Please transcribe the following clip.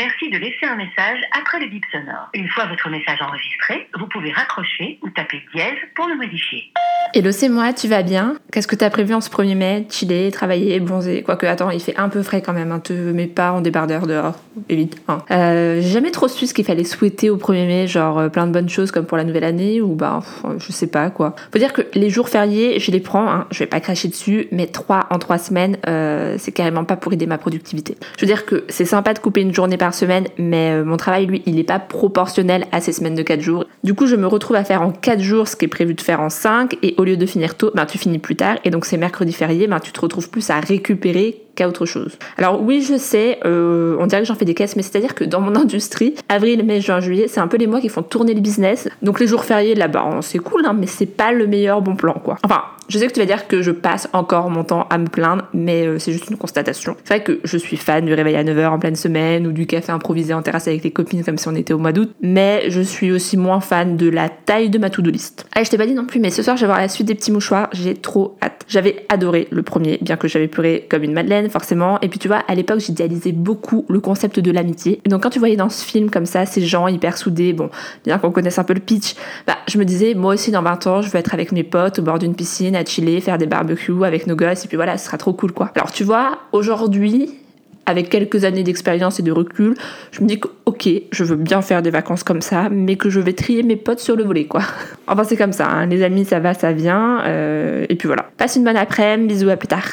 suffit de laisser un message après le bip sonore. Une fois votre message enregistré, vous pouvez raccrocher ou taper dièse pour le modifier. Hello, c'est moi, tu vas bien? Qu'est-ce que t'as prévu en ce 1er mai? Chiller, travailler, bronzer? Quoique, attends, il fait un peu frais quand même, hein, te mets pas en débardeur dehors, évite. Hein. Euh, J'ai jamais trop su ce qu'il fallait souhaiter au 1er mai, genre euh, plein de bonnes choses comme pour la nouvelle année, ou bah, pff, je sais pas quoi. Faut dire que les jours fériés, je les prends, hein, je vais pas cracher dessus, mais 3 en 3 semaines, euh, c'est carrément pas pour aider ma productivité. Je veux dire que c'est sympa de couper une journée par semaine, mais euh, mon travail, lui, il est pas proportionnel à ces semaines de 4 jours. Du coup, je me retrouve à faire en 4 jours ce qui est prévu de faire en 5, et au lieu de finir tôt, ben, tu finis plus tard, et donc c'est mercredi férié, ben, tu te retrouves plus à récupérer qu'à autre chose. Alors oui, je sais, euh, on dirait que j'en fais des caisses, mais c'est-à-dire que dans mon industrie, avril, mai, juin, juillet, c'est un peu les mois qui font tourner le business. Donc les jours fériés là-bas, c'est cool, hein, mais c'est pas le meilleur bon plan, quoi. Enfin, je sais que tu vas dire que je passe encore mon temps à me plaindre, mais euh, c'est juste une constatation. C'est vrai que je suis fan du réveil à 9h en pleine semaine ou du café improvisé en terrasse avec les copines comme si on était au mois d'août, mais je suis aussi moins fan de la taille de ma to-do list. Ah, je t'ai pas dit non plus, mais ce soir je vais voir la suite des petits mouchoirs, j'ai trop hâte. J'avais adoré le premier, bien que j'avais pleuré comme une madeleine, forcément. Et puis tu vois, à l'époque, j'idéalisais beaucoup le concept de l'amitié. Donc quand tu voyais dans ce film comme ça, ces gens hyper soudés, bon, bien qu'on connaisse un peu le pitch, bah je me disais, moi aussi dans 20 ans, je veux être avec mes potes au bord d'une piscine, à chiller, faire des barbecues avec nos gosses, et puis voilà, ce sera trop cool quoi. Alors tu vois, aujourd'hui, avec quelques années d'expérience et de recul, je me dis que ok, je veux bien faire des vacances comme ça, mais que je vais trier mes potes sur le volet, quoi. Enfin, c'est comme ça, hein. les amis, ça va, ça vient, euh, et puis voilà. Passe une bonne après-midi, bisous, à plus tard.